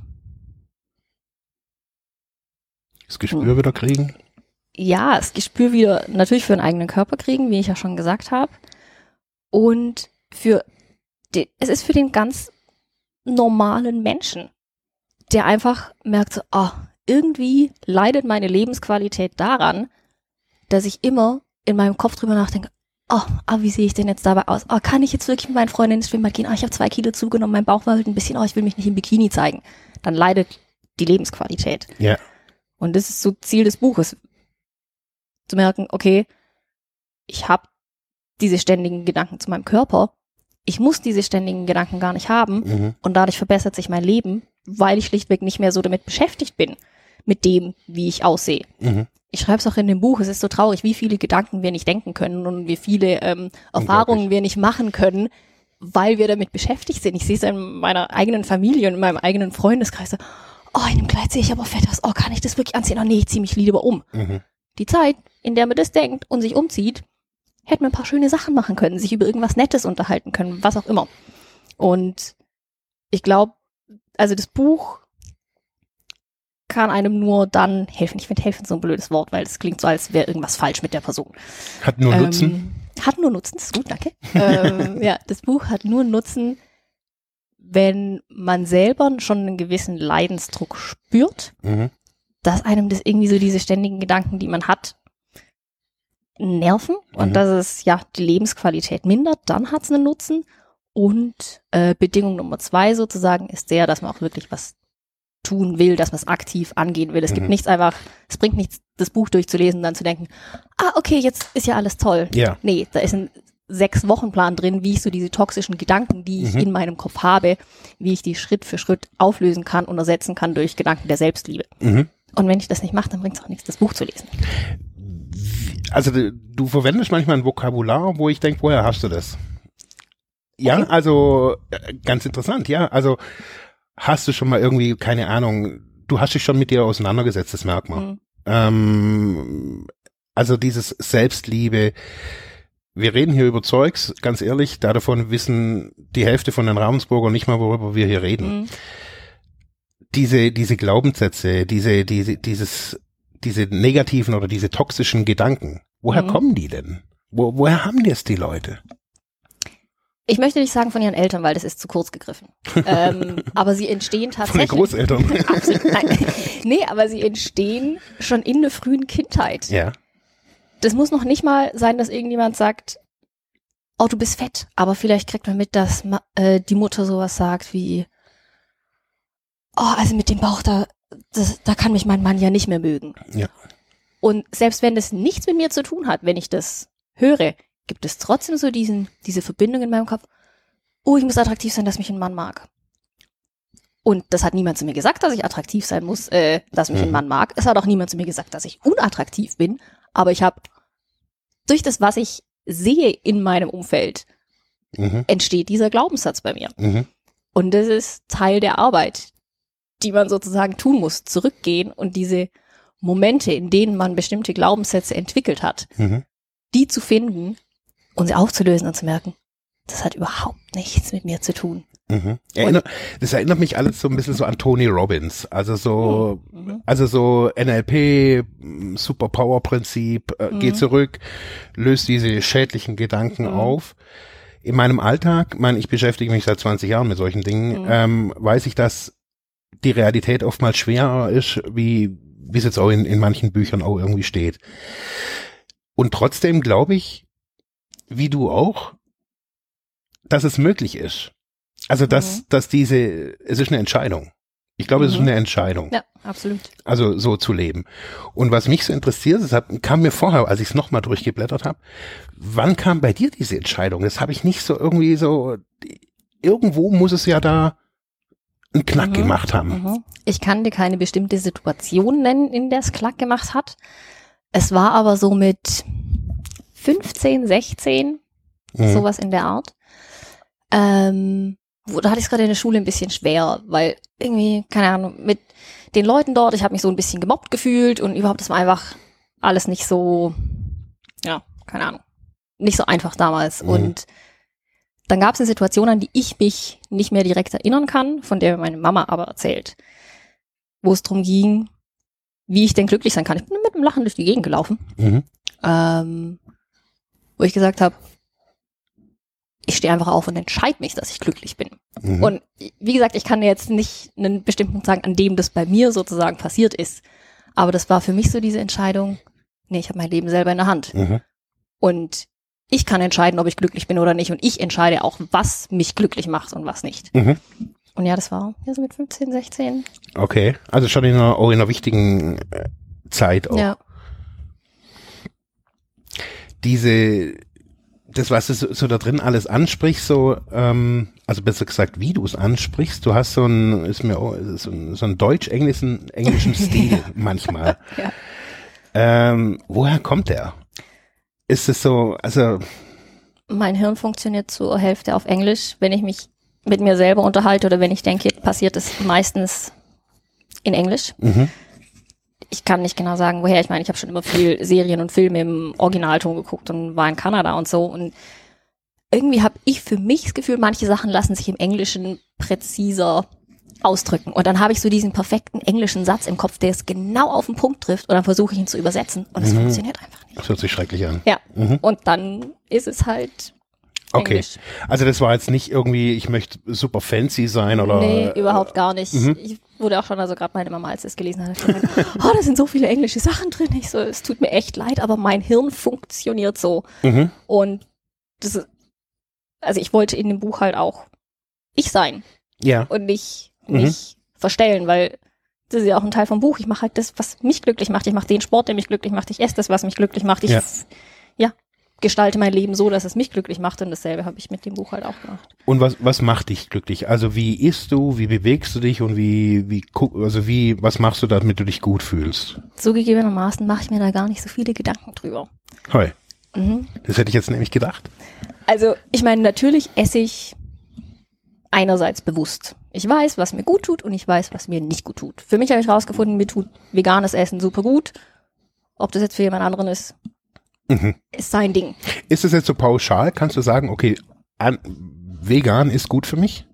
[SPEAKER 1] Das Gespür wieder kriegen?
[SPEAKER 2] ja, das Gespür wieder natürlich für den eigenen Körper kriegen, wie ich ja schon gesagt habe. Und für, den, es ist für den ganz normalen Menschen, der einfach merkt so, ah, irgendwie leidet meine Lebensqualität daran, dass ich immer in meinem Kopf drüber nachdenke, oh, ah, wie sehe ich denn jetzt dabei aus? Oh, kann ich jetzt wirklich mit meinen Freundinnen ins Schwimmbad gehen? Ah, ich habe zwei Kilo zugenommen, mein Bauch war halt ein bisschen, oh, ich will mich nicht im Bikini zeigen. Dann leidet die Lebensqualität.
[SPEAKER 1] Ja.
[SPEAKER 2] Und das ist so Ziel des Buches. Zu merken, okay, ich habe diese ständigen Gedanken zu meinem Körper. Ich muss diese ständigen Gedanken gar nicht haben.
[SPEAKER 1] Mhm.
[SPEAKER 2] Und dadurch verbessert sich mein Leben, weil ich schlichtweg nicht mehr so damit beschäftigt bin, mit dem, wie ich aussehe.
[SPEAKER 1] Mhm.
[SPEAKER 2] Ich schreibe es auch in dem Buch, es ist so traurig, wie viele Gedanken wir nicht denken können und wie viele ähm, Erfahrungen wir nicht machen können, weil wir damit beschäftigt sind. Ich sehe es in meiner eigenen Familie und in meinem eigenen Freundeskreis. So, oh, in dem Kleid sehe ich aber fett aus. Oh, kann ich das wirklich anziehen? Oh nee, ich ziehe mich lieber um.
[SPEAKER 1] Mhm.
[SPEAKER 2] Die Zeit, in der man das denkt und sich umzieht, hätte man ein paar schöne Sachen machen können, sich über irgendwas Nettes unterhalten können, was auch immer. Und ich glaube, also das Buch kann einem nur dann helfen. Ich finde helfen so ein blödes Wort, weil es klingt so, als wäre irgendwas falsch mit der Person.
[SPEAKER 1] Hat nur
[SPEAKER 2] Ähm,
[SPEAKER 1] Nutzen?
[SPEAKER 2] Hat nur Nutzen, das ist gut, danke. [LAUGHS] ähm, ja, das Buch hat nur Nutzen, wenn man selber schon einen gewissen Leidensdruck spürt,
[SPEAKER 1] Mhm.
[SPEAKER 2] dass einem das irgendwie so diese ständigen Gedanken, die man hat, nerven und
[SPEAKER 1] Mhm.
[SPEAKER 2] dass es ja die Lebensqualität mindert, dann hat es einen Nutzen. Und äh, Bedingung Nummer zwei sozusagen ist der, dass man auch wirklich was tun will, dass man es aktiv angehen will. Es gibt
[SPEAKER 1] Mhm.
[SPEAKER 2] nichts einfach, es bringt nichts, das Buch durchzulesen und dann zu denken, ah, okay, jetzt ist ja alles toll.
[SPEAKER 1] Ja.
[SPEAKER 2] Nee, da ist ein sechs Wochenplan drin, wie ich so diese toxischen Gedanken, die ich
[SPEAKER 1] Mhm.
[SPEAKER 2] in meinem Kopf habe, wie ich die Schritt für Schritt auflösen kann und ersetzen kann durch Gedanken der Selbstliebe.
[SPEAKER 1] Mhm.
[SPEAKER 2] Und wenn ich das nicht mache, dann bringt es auch nichts, das Buch zu lesen.
[SPEAKER 1] Also du, du verwendest manchmal ein Vokabular, wo ich denke, woher hast du das? Ja,
[SPEAKER 2] Okay.
[SPEAKER 1] also äh, ganz interessant, ja. Also hast du schon mal irgendwie, keine Ahnung, du hast dich schon mit dir auseinandergesetzt, das merkt man.
[SPEAKER 2] Mhm.
[SPEAKER 1] Ähm, also dieses Selbstliebe, wir reden hier über Zeugs, ganz ehrlich, da davon wissen die Hälfte von den Ravensburger nicht mal, worüber wir hier reden.
[SPEAKER 2] Mhm.
[SPEAKER 1] Diese, diese Glaubenssätze, diese, diese, dieses, diese negativen oder diese toxischen Gedanken, woher
[SPEAKER 2] Mhm.
[SPEAKER 1] kommen die denn? Wo, woher haben das die Leute?
[SPEAKER 2] Ich möchte nicht sagen von ihren Eltern, weil das ist zu kurz gegriffen. ähm, [LAUGHS] aber sie entstehen
[SPEAKER 1] Von den
[SPEAKER 2] tatsächlich.
[SPEAKER 1] Großeltern. [LAUGHS]
[SPEAKER 2] Absolut, nein. Nee, aber sie entstehen schon in der frühen Kindheit.
[SPEAKER 1] ja.
[SPEAKER 2] das muss noch nicht mal sein, dass irgendjemand sagt, oh, du bist fett, aber vielleicht kriegt man mit, dass äh, die Mutter sowas sagt wie, oh, also mit dem Bauch, da, das, da kann mich mein Mann ja nicht mehr mögen.
[SPEAKER 1] Ja.
[SPEAKER 2] Und selbst wenn das nichts mit mir zu tun hat, wenn ich das höre, gibt es trotzdem so diesen, diese Verbindung in meinem Kopf, oh, ich muss attraktiv sein, dass mich ein Mann mag. Und das hat niemand zu mir gesagt, dass ich attraktiv sein muss, äh, dass mich ein
[SPEAKER 1] Mhm.
[SPEAKER 2] Mann mag. Es hat auch niemand zu mir gesagt, dass ich unattraktiv bin. Aber ich habe durch das, was ich sehe in meinem Umfeld,
[SPEAKER 1] Mhm.
[SPEAKER 2] entsteht dieser Glaubenssatz bei mir.
[SPEAKER 1] Mhm.
[SPEAKER 2] Und das ist Teil der Arbeit, die man sozusagen tun muss, zurückgehen und diese Momente, in denen man bestimmte Glaubenssätze entwickelt hat,
[SPEAKER 1] Mhm.
[SPEAKER 2] die zu finden und sie aufzulösen und zu merken, das hat überhaupt nichts mit mir zu tun.
[SPEAKER 1] Mhm. Erinner, das erinnert mich alles so ein bisschen so an Tony Robbins. Also so,
[SPEAKER 2] Mhm.
[SPEAKER 1] also so NLP, Superpower-Prinzip, äh, geh
[SPEAKER 2] Mhm.
[SPEAKER 1] zurück, löst diese schädlichen Gedanken
[SPEAKER 2] Mhm.
[SPEAKER 1] auf. In meinem Alltag, ich meine, ich beschäftige mich seit 20 Jahren mit solchen Dingen,
[SPEAKER 2] Mhm.
[SPEAKER 1] ähm, weiß ich, dass die Realität oftmals schwerer ist, wie wie es jetzt auch in, in manchen Büchern auch irgendwie steht. Und trotzdem glaube ich, wie du auch, dass es möglich ist. Also dass,
[SPEAKER 2] Mhm.
[SPEAKER 1] dass diese, es ist eine Entscheidung. Ich glaube, es ist
[SPEAKER 2] Mhm.
[SPEAKER 1] eine Entscheidung,
[SPEAKER 2] Ja, absolut.
[SPEAKER 1] also so zu leben. Und was mich so interessiert, das kam mir vorher, als ich es nochmal durchgeblättert habe, wann kam bei dir diese Entscheidung? Das habe ich nicht so irgendwie so, irgendwo muss es ja da einen Knack
[SPEAKER 2] Mhm.
[SPEAKER 1] gemacht haben.
[SPEAKER 2] Mhm. Ich kann dir keine bestimmte Situation nennen, in der es Klack gemacht hat. Es war aber so mit 15, 16,
[SPEAKER 1] Mhm.
[SPEAKER 2] sowas in der Art. Ähm, wo, da hatte ich es gerade in der Schule ein bisschen schwer, weil irgendwie, keine Ahnung, mit den Leuten dort, ich habe mich so ein bisschen gemobbt gefühlt und überhaupt, das war einfach alles nicht so, ja, keine Ahnung, nicht so einfach damals.
[SPEAKER 1] Mhm.
[SPEAKER 2] Und dann gab es eine Situation, an die ich mich nicht mehr direkt erinnern kann, von der meine Mama aber erzählt, wo es darum ging, wie ich denn glücklich sein kann. Ich bin mit einem Lachen durch die Gegend gelaufen
[SPEAKER 1] Mhm.
[SPEAKER 2] ähm, wo ich gesagt habe, ich stehe einfach auf und entscheide mich, dass ich glücklich bin.
[SPEAKER 1] Mhm.
[SPEAKER 2] Und wie gesagt, ich kann jetzt nicht einen bestimmten Punkt sagen, an dem das bei mir sozusagen passiert ist. Aber das war für mich so diese Entscheidung, nee, ich habe mein Leben selber in der Hand.
[SPEAKER 1] Mhm.
[SPEAKER 2] Und ich kann entscheiden, ob ich glücklich bin oder nicht. Und ich entscheide auch, was mich glücklich macht und was nicht.
[SPEAKER 1] Mhm.
[SPEAKER 2] Und ja, das war ja so mit 15, 16.
[SPEAKER 1] Okay, also schon in einer, auch in einer wichtigen äh, Zeit auch.
[SPEAKER 2] Ja.
[SPEAKER 1] Diese, das, was du so, so da drin alles ansprichst, so, ähm, also besser gesagt, wie du es ansprichst, du hast so ein, ist mir auch, so ein, so ein deutsch-englischen englischen [LAUGHS] Stil manchmal.
[SPEAKER 2] Ja.
[SPEAKER 1] Ähm, woher kommt der? Ist es so, also,
[SPEAKER 2] Mein Hirn funktioniert zur Hälfte auf Englisch. Wenn ich mich mit mir selber unterhalte oder wenn ich denke, passiert es meistens in Englisch.
[SPEAKER 1] mhm,
[SPEAKER 2] Ich kann nicht genau sagen, woher. Ich meine, ich habe schon immer viel Serien und Filme im Originalton geguckt und war in Kanada und so. Und irgendwie habe ich für mich das Gefühl, manche Sachen lassen sich im Englischen präziser ausdrücken. Und dann habe ich so diesen perfekten englischen Satz im Kopf, der es genau auf den Punkt trifft. Und dann versuche ich ihn zu übersetzen. Und es
[SPEAKER 1] Mhm.
[SPEAKER 2] funktioniert einfach nicht.
[SPEAKER 1] das hört sich schrecklich an.
[SPEAKER 2] Ja.
[SPEAKER 1] Mhm.
[SPEAKER 2] Und dann ist es halt
[SPEAKER 1] Okay.
[SPEAKER 2] Englisch.
[SPEAKER 1] Also das war jetzt nicht irgendwie, ich möchte super fancy sein oder.
[SPEAKER 2] Nee, überhaupt gar nicht.
[SPEAKER 1] mhm.
[SPEAKER 2] Ich wurde auch schon, also gerade meine Mama, als sie es gelesen hat, gemeint, [LAUGHS] oh, da sind so viele englische Sachen drin. Ich so, es tut mir echt leid, aber mein Hirn funktioniert so.
[SPEAKER 1] Mhm.
[SPEAKER 2] Und das ist, also ich wollte in dem Buch halt auch ich sein
[SPEAKER 1] Ja.
[SPEAKER 2] und nicht
[SPEAKER 1] Mhm.
[SPEAKER 2] mich verstellen, weil das ist ja auch ein Teil vom Buch. Ich mache halt das, was mich glücklich macht. Ich mache den Sport, der mich glücklich macht. Ich esse das, was mich glücklich macht. Ich
[SPEAKER 1] Ja.
[SPEAKER 2] ja, gestalte mein Leben so, dass es mich glücklich macht. Und dasselbe habe ich mit dem Buch halt auch gemacht.
[SPEAKER 1] Und was, was macht dich glücklich? Also wie isst du, wie bewegst du dich und wie, wie guck, also wie, was machst du, damit du dich gut fühlst?
[SPEAKER 2] Zugegebenermaßen mache ich mir da gar nicht so viele Gedanken drüber.
[SPEAKER 1] Heu,
[SPEAKER 2] Mhm.
[SPEAKER 1] das hätte ich jetzt nämlich gedacht.
[SPEAKER 2] Also, ich meine, natürlich esse ich einerseits bewusst. Ich weiß, was mir gut tut und ich weiß, was mir nicht gut tut. Für mich habe ich rausgefunden, mir tut veganes Essen super gut. Ob das jetzt für jemand anderen ist,
[SPEAKER 1] Mhm.
[SPEAKER 2] ist sein Ding.
[SPEAKER 1] Ist es jetzt so pauschal? Kannst du sagen, okay, an, vegan ist gut für mich?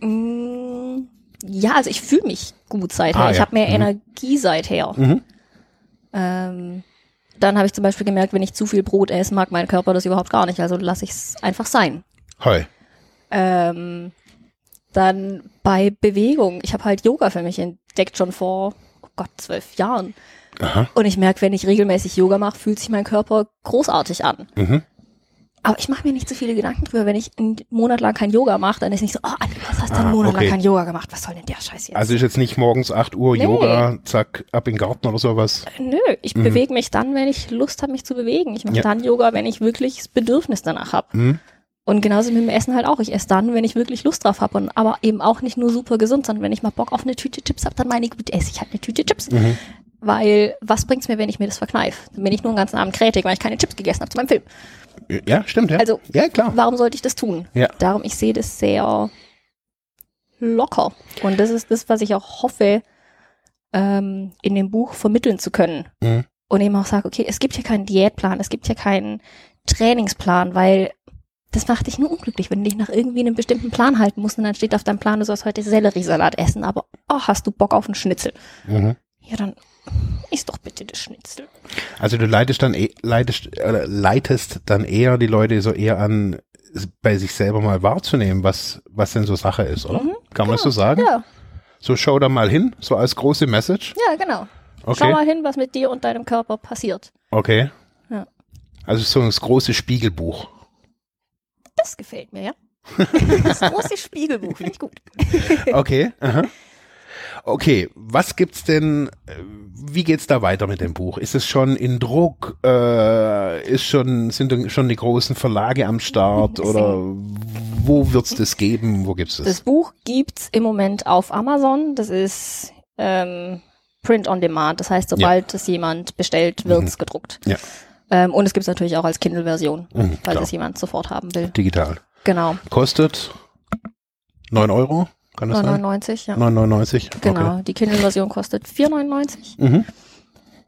[SPEAKER 2] Mm, ja, also ich fühle mich gut seither.
[SPEAKER 1] Ah,
[SPEAKER 2] ich
[SPEAKER 1] ja.
[SPEAKER 2] habe mehr
[SPEAKER 1] Mhm.
[SPEAKER 2] Energie seither.
[SPEAKER 1] Mhm.
[SPEAKER 2] Ähm, dann habe ich zum Beispiel gemerkt, wenn ich zu viel Brot esse, mag mein Körper das überhaupt gar nicht. Also lasse ich es einfach sein.
[SPEAKER 1] Heu.
[SPEAKER 2] Ähm, dann bei Bewegung. Ich habe halt Yoga für mich entdeckt schon vor Gott, zwölf Jahren.
[SPEAKER 1] Aha.
[SPEAKER 2] Und ich merke, wenn ich regelmäßig Yoga mache, fühlt sich mein Körper großartig an.
[SPEAKER 1] Mhm.
[SPEAKER 2] Aber ich mache mir nicht so viele Gedanken drüber, wenn ich einen Monat lang kein Yoga mache, dann ist nicht so, oh, Anni, was hast du
[SPEAKER 1] Ah,
[SPEAKER 2] einen Monat
[SPEAKER 1] okay.
[SPEAKER 2] lang kein Yoga gemacht? Was soll denn der Scheiß jetzt?
[SPEAKER 1] Also ist jetzt nicht morgens 8 Uhr
[SPEAKER 2] Nee.
[SPEAKER 1] Yoga, zack, ab in den Garten oder sowas.
[SPEAKER 2] Nö, ich
[SPEAKER 1] Mhm.
[SPEAKER 2] bewege mich dann, wenn ich Lust habe, mich zu bewegen. Ich mache
[SPEAKER 1] Ja.
[SPEAKER 2] dann Yoga, wenn ich wirklich das Bedürfnis danach habe.
[SPEAKER 1] Mhm.
[SPEAKER 2] Und genauso mit dem Essen halt auch. Ich esse dann, wenn ich wirklich Lust drauf habe. Und aber eben auch nicht nur super gesund, sondern wenn ich mal Bock auf eine Tüte Chips habe, dann meine ich, gut, esse ich halt eine Tüte Chips.
[SPEAKER 1] Mhm.
[SPEAKER 2] Weil was bringt's mir, wenn ich mir das verkneife? Dann bin ich nur den ganzen Abend krätig, weil ich keine Chips gegessen habe zu meinem Film.
[SPEAKER 1] Ja, stimmt, ja.
[SPEAKER 2] Also,
[SPEAKER 1] ja, klar.
[SPEAKER 2] Warum sollte ich das tun?
[SPEAKER 1] Ja.
[SPEAKER 2] Darum, ich sehe das sehr locker. Und das ist das, was ich auch hoffe, ähm, in dem Buch vermitteln zu können.
[SPEAKER 1] Mhm.
[SPEAKER 2] Und eben auch sage, okay, es gibt hier keinen Diätplan, es gibt hier keinen Trainingsplan, weil das macht dich nur unglücklich, wenn du dich nach irgendwie einem bestimmten Plan halten musst und dann steht auf deinem Plan, du sollst heute Selleriesalat essen, aber oh, hast du Bock auf einen Schnitzel?
[SPEAKER 1] Mhm.
[SPEAKER 2] Ja, dann isst doch bitte das Schnitzel.
[SPEAKER 1] Also du leitest dann eh, leitest, äh, leitest dann eher die Leute so eher an, bei sich selber mal wahrzunehmen, was, was denn so Sache ist, oder?
[SPEAKER 2] Mhm,
[SPEAKER 1] Kann man das so sagen?
[SPEAKER 2] Ja,
[SPEAKER 1] So schau da mal hin, so als große Message.
[SPEAKER 2] ja, genau. Schau
[SPEAKER 1] Okay.
[SPEAKER 2] mal hin, was mit dir und deinem Körper passiert.
[SPEAKER 1] Okay.
[SPEAKER 2] Ja.
[SPEAKER 1] Also so das große Spiegelbuch.
[SPEAKER 2] Das gefällt mir, ja. [LAUGHS] Das große Spiegelbuch, finde ich gut.
[SPEAKER 1] Okay. Aha. Okay, was gibt's denn, äh, wie geht's da weiter mit dem Buch? Ist es schon in Druck? Äh, ist schon, sind schon die großen Verlage am Start? [LAUGHS] Oder wo wird's das geben? Wo gibt's
[SPEAKER 2] Das
[SPEAKER 1] das?
[SPEAKER 2] Buch gibt's im Moment auf Amazon. Das ist ähm, Print on Demand. Das heißt, sobald es jemand bestellt, wird's gedruckt.
[SPEAKER 1] Ja.
[SPEAKER 2] Ähm, und es gibt's natürlich auch als Kindle-Version,
[SPEAKER 1] Mhm,
[SPEAKER 2] falls es jemand sofort haben will.
[SPEAKER 1] Digital.
[SPEAKER 2] Genau.
[SPEAKER 1] Kostet 9 Euro? Kann das sein?
[SPEAKER 2] 9,99, ja.
[SPEAKER 1] 9,99?
[SPEAKER 2] Genau. Die Kindle-Version kostet 4,99.
[SPEAKER 1] Okay. Mhm.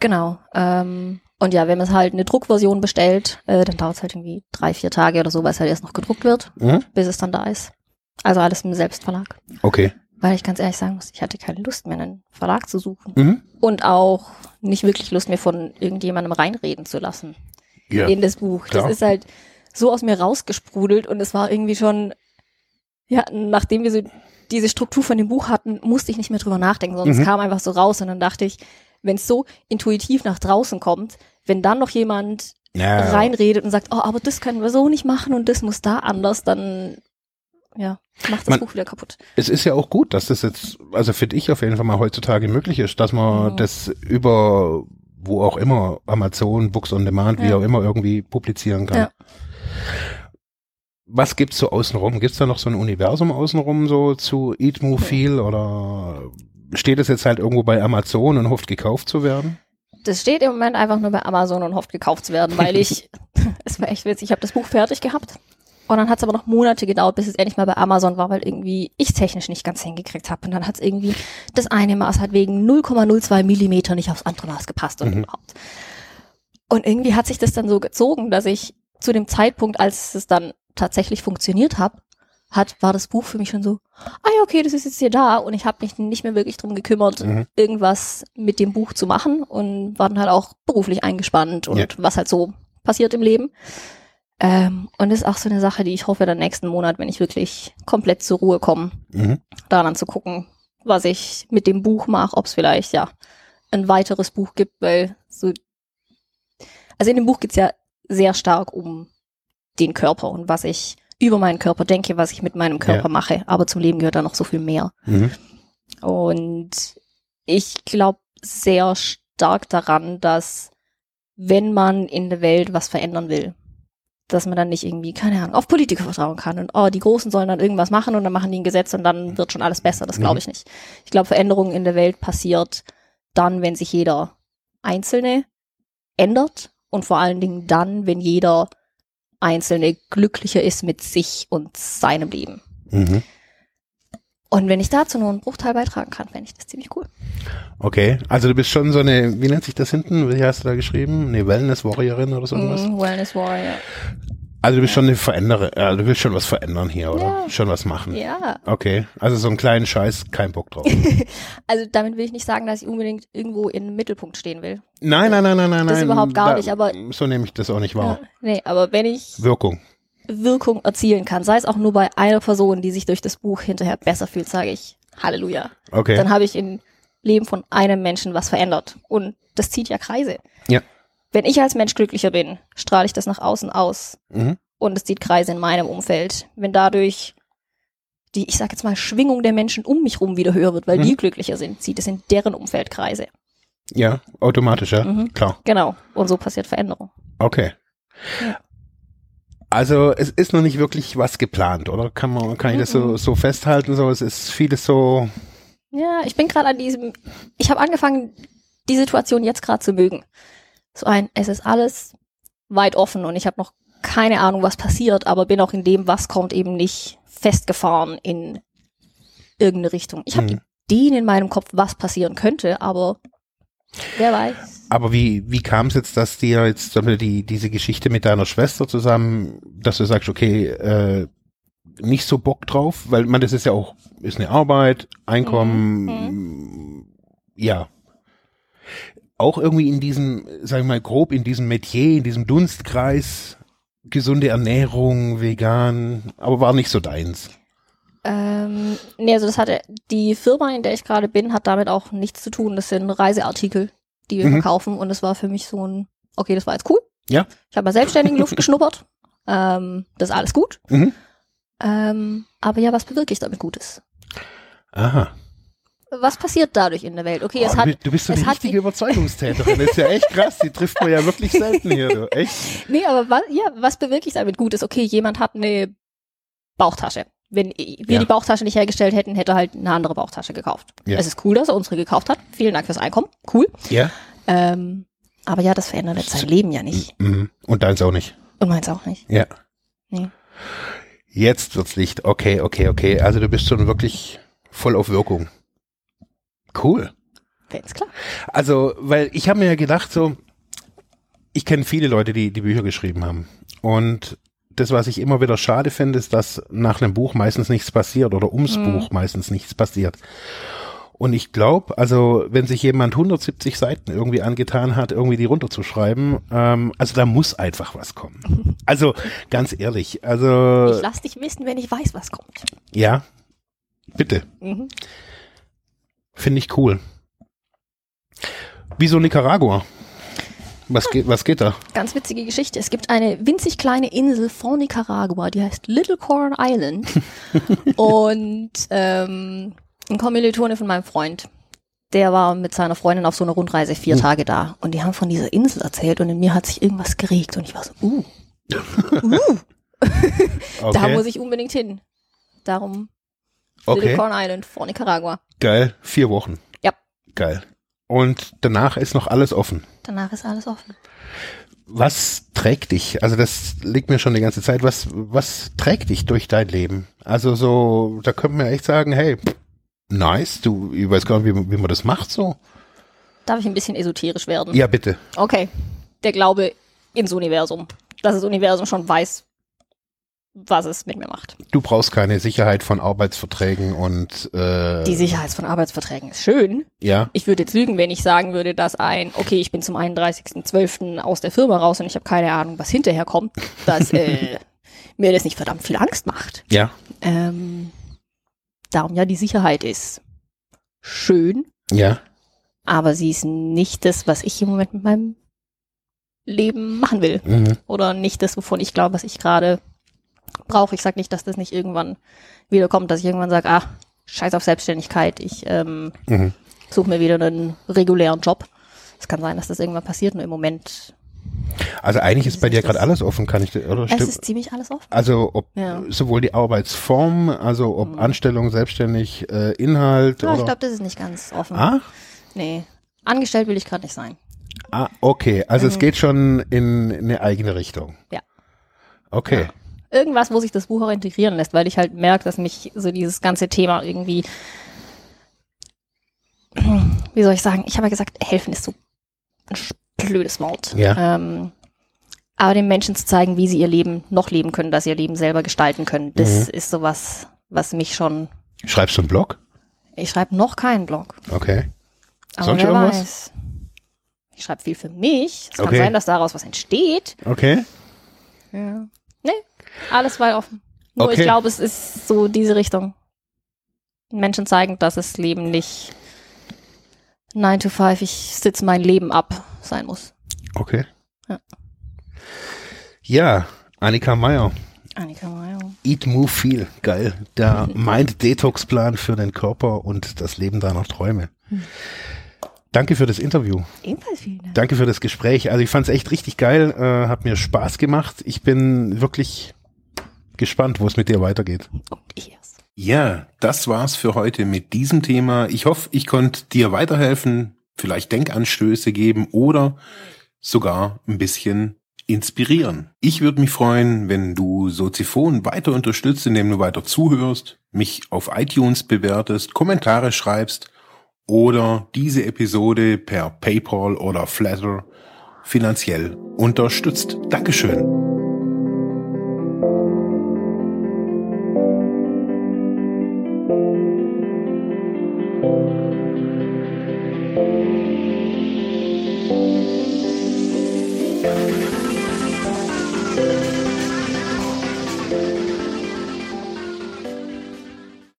[SPEAKER 2] Genau. Ähm, und ja, wenn man es halt eine Druckversion bestellt, äh, dann dauert es halt irgendwie drei, vier Tage oder so, weil es halt erst noch gedruckt wird,
[SPEAKER 1] Mhm.
[SPEAKER 2] bis es dann da ist. Also alles im Selbstverlag.
[SPEAKER 1] Okay.
[SPEAKER 2] Weil ich ganz ehrlich sagen muss, ich hatte keine Lust mehr, einen Verlag zu suchen.
[SPEAKER 1] Mhm.
[SPEAKER 2] Und auch nicht wirklich Lust mir von irgendjemandem reinreden zu lassen
[SPEAKER 1] Ja.
[SPEAKER 2] in das Buch.
[SPEAKER 1] klar.
[SPEAKER 2] Das ist halt so aus mir rausgesprudelt und es war irgendwie schon, ja, nachdem wir so diese Struktur von dem Buch hatten, musste ich nicht mehr drüber nachdenken, sondern
[SPEAKER 1] Mhm.
[SPEAKER 2] es kam einfach so raus und dann dachte ich, wenn es so intuitiv nach draußen kommt, wenn dann noch jemand
[SPEAKER 1] ja.
[SPEAKER 2] reinredet und sagt, oh, aber das können wir so nicht machen und das muss da anders, dann ja, macht das
[SPEAKER 1] Man-
[SPEAKER 2] Buch wieder kaputt.
[SPEAKER 1] Es ist ja auch gut, dass das jetzt, also finde ich auf jeden Fall mal heutzutage möglich ist, dass man
[SPEAKER 2] Mhm.
[SPEAKER 1] das über wo auch immer, Amazon, Books on Demand, wie
[SPEAKER 2] Ja.
[SPEAKER 1] auch immer, irgendwie publizieren kann.
[SPEAKER 2] Ja.
[SPEAKER 1] Was gibt's so außenrum? Gibt's da noch so ein Universum außenrum so zu Eat Move Feel oder steht es jetzt halt irgendwo bei Amazon und hofft gekauft zu werden?
[SPEAKER 2] Das steht im Moment einfach nur bei Amazon und hofft gekauft zu werden, weil [LAUGHS] ich, [LAUGHS] es war echt witzig, ich habe das Buch fertig gehabt und dann hat es aber noch Monate gedauert, bis es endlich mal bei Amazon war, weil irgendwie ich technisch nicht ganz hingekriegt habe und dann hat es irgendwie, das eine Maß hat wegen 0,02 Millimeter nicht aufs andere Maß gepasst und
[SPEAKER 1] Mhm.
[SPEAKER 2] überhaupt. Und irgendwie hat sich das dann so gezogen, dass ich zu dem Zeitpunkt, als es dann tatsächlich funktioniert hab, hat, war das Buch für mich schon so, ah ja, okay, das ist jetzt hier da und ich habe mich nicht mehr wirklich drum gekümmert,
[SPEAKER 1] Mhm.
[SPEAKER 2] irgendwas mit dem Buch zu machen und war dann halt auch beruflich eingespannt und
[SPEAKER 1] Ja.
[SPEAKER 2] was halt so passiert im Leben. Ähm, und das ist auch so eine Sache, die ich hoffe, dann nächsten Monat, wenn ich wirklich komplett zur Ruhe komme,
[SPEAKER 1] Mhm.
[SPEAKER 2] da dann zu gucken, was ich mit dem Buch mache, ob es vielleicht ja ein weiteres Buch gibt, weil so, also in dem Buch geht's ja sehr stark um den Körper und was ich über meinen Körper denke, was ich mit meinem Körper
[SPEAKER 1] Ja.
[SPEAKER 2] mache, aber zum Leben gehört da noch so viel mehr.
[SPEAKER 1] Mhm.
[SPEAKER 2] Und ich glaube sehr stark daran, dass wenn man in der Welt was verändern will, dass man dann nicht irgendwie, keine Ahnung, auf Politiker vertrauen kann und oh, die Großen sollen dann irgendwas machen und dann machen die ein Gesetz und dann wird schon alles besser. Das glaube
[SPEAKER 1] Mhm.
[SPEAKER 2] ich nicht. Ich glaube, Veränderung in der Welt passiert dann, wenn sich jeder Einzelne ändert und vor allen Dingen dann, wenn jeder Einzelne glücklicher ist mit sich und seinem Leben.
[SPEAKER 1] Mhm.
[SPEAKER 2] Und wenn ich dazu nur einen Bruchteil beitragen kann, fände ich das ziemlich cool.
[SPEAKER 1] Okay, also du bist schon so eine, wie nennt sich das hinten? Wie hast du da geschrieben? Eine Wellness-Warriorin oder so irgendwas?
[SPEAKER 2] Mm, Wellness Warrior.
[SPEAKER 1] Also du bist schon eine Veränderer, ja, du willst schon was verändern hier, oder?
[SPEAKER 2] Ja.
[SPEAKER 1] Schon was machen.
[SPEAKER 2] Ja.
[SPEAKER 1] Okay, also so einen kleinen Scheiß, kein Bock drauf. [LAUGHS]
[SPEAKER 2] Also damit will ich nicht sagen, dass ich unbedingt irgendwo im Mittelpunkt stehen will.
[SPEAKER 1] nein, nein, nein, nein, nein.
[SPEAKER 2] Das
[SPEAKER 1] nein,
[SPEAKER 2] überhaupt gar nicht, aber-
[SPEAKER 1] So nehme ich das auch nicht wahr.
[SPEAKER 2] Ja, nee, aber wenn ich
[SPEAKER 1] Wirkung.
[SPEAKER 2] Wirkung erzielen kann, sei es auch nur bei einer Person, die sich durch das Buch hinterher besser fühlt, sage ich Halleluja.
[SPEAKER 1] Okay.
[SPEAKER 2] Dann habe ich in Leben von einem Menschen was verändert. Und das zieht ja Kreise.
[SPEAKER 1] Ja.
[SPEAKER 2] Wenn ich als Mensch glücklicher bin, strahle ich das nach außen aus.
[SPEAKER 1] Mhm.
[SPEAKER 2] Und es zieht Kreise in meinem Umfeld. Wenn dadurch die, ich sag jetzt mal, Schwingung der Menschen um mich rum wieder höher wird, weil
[SPEAKER 1] Mhm.
[SPEAKER 2] die glücklicher sind, zieht es in deren Umfeld Kreise.
[SPEAKER 1] Ja, automatisch, ja.
[SPEAKER 2] Mhm.
[SPEAKER 1] Klar.
[SPEAKER 2] Genau. Und so passiert Veränderung.
[SPEAKER 1] Okay.
[SPEAKER 2] Ja.
[SPEAKER 1] Also es ist noch nicht wirklich was geplant, oder? Kann man, kann ich das so, so festhalten? So, es ist vieles so.
[SPEAKER 2] Ja, ich bin gerade an diesem, ich habe angefangen, die Situation jetzt gerade zu mögen. So ein, es ist alles weit offen und ich habe noch keine Ahnung, was passiert, aber bin auch in dem, was kommt, eben nicht festgefahren in irgendeine Richtung. Ich habe
[SPEAKER 1] Mhm.
[SPEAKER 2] Ideen in meinem Kopf, was passieren könnte, aber wer weiß.
[SPEAKER 1] Aber wie, wie kam es jetzt, dass dir jetzt zum Beispiel die, diese Geschichte mit deiner Schwester zusammen, dass du sagst, okay, äh, nicht so Bock drauf, weil man, das ist ja auch, ist eine Arbeit, Einkommen, ja. Auch irgendwie in diesem, sag ich mal, grob in diesem Metier, in diesem Dunstkreis, gesunde Ernährung, vegan, aber war nicht so deins.
[SPEAKER 2] Ähm, nee, also das hatte, die Firma, in der ich gerade bin, hat damit auch nichts zu tun. Das sind Reiseartikel, die wir
[SPEAKER 1] Mhm.
[SPEAKER 2] verkaufen und es war für mich so ein, okay, das war jetzt cool.
[SPEAKER 1] Ja.
[SPEAKER 2] Ich habe mal selbstständigen Luft [LAUGHS] geschnuppert. Ähm, das ist alles gut.
[SPEAKER 1] Mhm.
[SPEAKER 2] Ähm, aber ja, was bewirke ich damit Gutes?
[SPEAKER 1] Aha.
[SPEAKER 2] Was passiert dadurch in der Welt? Okay, es
[SPEAKER 1] Oh,
[SPEAKER 2] hat,
[SPEAKER 1] du, bist- so
[SPEAKER 2] es
[SPEAKER 1] eine richtige Überzeugungstäterin. Das ist ja echt krass. Die trifft man ja wirklich selten hier. Du. Echt? [LAUGHS]
[SPEAKER 2] nee, aber was, ja, was bewirke ich damit Gutes? Okay, jemand hat eine Bauchtasche. Wenn wir
[SPEAKER 1] Ja.
[SPEAKER 2] die Bauchtasche nicht hergestellt hätten, hätte er halt eine andere Bauchtasche gekauft.
[SPEAKER 1] Ja.
[SPEAKER 2] Es ist cool, dass er unsere gekauft hat. Vielen Dank fürs Einkommen. Cool.
[SPEAKER 1] Ja.
[SPEAKER 2] Ähm, aber ja, das verändert jetzt sein Leben ja nicht.
[SPEAKER 1] Mhm. Und deins auch nicht.
[SPEAKER 2] Und meins auch nicht.
[SPEAKER 1] Ja.
[SPEAKER 2] Nee.
[SPEAKER 1] Jetzt wird's Licht. Okay, okay, okay. Also du bist schon wirklich voll auf Wirkung. Cool.
[SPEAKER 2] Ganz klar.
[SPEAKER 1] Also, weil ich habe mir ja gedacht, so, ich kenne viele Leute, die die Bücher geschrieben haben. Und das, was ich immer wieder schade finde, ist, dass nach einem Buch meistens nichts passiert oder ums
[SPEAKER 2] Mhm.
[SPEAKER 1] Buch meistens nichts passiert. Und ich glaube, also wenn sich jemand 170 Seiten irgendwie angetan hat, irgendwie die runterzuschreiben, ähm, also da muss einfach was kommen. [LAUGHS] Also ganz ehrlich, also
[SPEAKER 2] Ich lass dich wissen, wenn ich weiß, was kommt.
[SPEAKER 1] ja, bitte,
[SPEAKER 2] Mhm.
[SPEAKER 1] finde ich cool. Wieso Nicaragua? Was geht, was geht da?
[SPEAKER 2] Ganz witzige Geschichte. Es gibt eine winzig kleine Insel vor Nicaragua, die heißt Little Corn Island. [LAUGHS] und ähm, ein Kommilitone von meinem Freund, der war mit seiner Freundin auf so einer Rundreise vier
[SPEAKER 1] Hm.
[SPEAKER 2] Tage da. Und die haben von dieser Insel erzählt und in mir hat sich irgendwas geregt. Und ich war so, uh, [LAUGHS] uh, da
[SPEAKER 1] Okay,
[SPEAKER 2] muss ich unbedingt hin. Darum
[SPEAKER 1] okay.
[SPEAKER 2] Corn Island vor Nicaragua.
[SPEAKER 1] geil. Vier Wochen.
[SPEAKER 2] Ja.
[SPEAKER 1] Geil. Und danach ist noch alles offen.
[SPEAKER 2] Danach ist alles offen.
[SPEAKER 1] Was trägt dich? Also das liegt mir schon die ganze Zeit. Was, was trägt dich durch dein Leben? Also so, da könnte man echt sagen, hey, nice, du, ich weiß gar nicht, wie, wie man das macht so.
[SPEAKER 2] Darf ich ein bisschen esoterisch werden?
[SPEAKER 1] Ja, bitte.
[SPEAKER 2] Okay. Der Glaube ins Universum. Dass das Universum schon weiß, was es mit mir macht.
[SPEAKER 1] Du brauchst keine Sicherheit von Arbeitsverträgen und äh,
[SPEAKER 2] Die Sicherheit von Arbeitsverträgen ist schön.
[SPEAKER 1] ja,
[SPEAKER 2] Ich würde jetzt lügen, wenn ich sagen würde, dass ein, okay, ich bin zum 31.12. aus der Firma raus und ich habe keine Ahnung, was hinterher kommt, dass [LAUGHS] äh, mir das nicht verdammt viel Angst macht.
[SPEAKER 1] ja,
[SPEAKER 2] Ähm, darum ja, die Sicherheit ist schön,
[SPEAKER 1] ja.
[SPEAKER 2] aber sie ist nicht das, was ich im Moment mit meinem Leben machen will.
[SPEAKER 1] Mhm.
[SPEAKER 2] oder nicht das, wovon ich glaube, was ich gerade brauche. Ich sage nicht, dass das nicht irgendwann wiederkommt, dass ich irgendwann sage, ah, scheiß auf Selbstständigkeit, ich ähm,
[SPEAKER 1] Mhm.
[SPEAKER 2] suche mir wieder einen regulären Job. Es kann sein, dass das irgendwann passiert, nur im Moment
[SPEAKER 1] Also eigentlich ist bei dir gerade alles offen, kann ich, oder
[SPEAKER 2] es
[SPEAKER 1] stimmt?
[SPEAKER 2] ist ziemlich alles offen.
[SPEAKER 1] Also ob
[SPEAKER 2] Ja.
[SPEAKER 1] sowohl die Arbeitsform, also ob
[SPEAKER 2] Mhm.
[SPEAKER 1] Anstellung, selbstständig, äh, Inhalt
[SPEAKER 2] Ja, ich
[SPEAKER 1] oder.
[SPEAKER 2] glaube, das ist nicht ganz offen.
[SPEAKER 1] ah,
[SPEAKER 2] Nee. Angestellt will ich gerade nicht sein.
[SPEAKER 1] ah, okay. Also es
[SPEAKER 2] Mhm.
[SPEAKER 1] geht schon in eine eigene Richtung.
[SPEAKER 2] Ja.
[SPEAKER 1] Okay.
[SPEAKER 2] Irgendwas, wo sich das Buch auch integrieren lässt, weil ich halt merke, dass mich so dieses ganze Thema irgendwie, wie soll ich sagen, ich habe ja gesagt, helfen ist so ein blödes Wort.
[SPEAKER 1] Ja.
[SPEAKER 2] Ähm, aber den Menschen zu zeigen, wie sie ihr Leben noch leben können, dass sie ihr Leben selber gestalten können, das
[SPEAKER 1] Mhm.
[SPEAKER 2] ist sowas, was mich schon,
[SPEAKER 1] Schreibst du einen Blog?
[SPEAKER 2] ich schreibe noch keinen Blog,
[SPEAKER 1] Okay.
[SPEAKER 2] aber
[SPEAKER 1] Sonst
[SPEAKER 2] wer
[SPEAKER 1] irgendwas?
[SPEAKER 2] weiß. Ich schreibe viel für mich. Es kann
[SPEAKER 1] Okay.
[SPEAKER 2] sein, dass daraus was entsteht.
[SPEAKER 1] Okay.
[SPEAKER 2] Ja. Nee, alles weit offen. Nur
[SPEAKER 1] Okay.
[SPEAKER 2] ich glaube, es ist so diese Richtung. Menschen zeigen, dass das Leben nicht 9 to 5, ich sitze mein Leben ab sein muss.
[SPEAKER 3] Okay.
[SPEAKER 2] Ja.
[SPEAKER 3] Ja, Annika Meyer.
[SPEAKER 2] Annika Meyer.
[SPEAKER 3] Eat, Move, Feel. Geil. Der [LAUGHS] Mind-Detox-Plan für den Körper und das Leben deiner Träume. Danke für das Interview.
[SPEAKER 2] Ebenfalls vielen Dank.
[SPEAKER 3] Danke für das Gespräch. Also ich fand es echt richtig geil. Äh, hat mir Spaß gemacht. Ich bin wirklich gespannt, wo es mit dir weitergeht.
[SPEAKER 2] Und ich erst.
[SPEAKER 1] Ja, das war's für heute mit diesem Thema. Ich hoffe, ich konnte dir weiterhelfen, vielleicht Denkanstöße geben oder sogar ein bisschen inspirieren. Ich würde mich freuen, wenn du Soziphon weiter unterstützt, indem du weiter zuhörst, mich auf iTunes bewertest, Kommentare schreibst oder diese Episode per PayPal oder Flatter finanziell unterstützt. Dankeschön.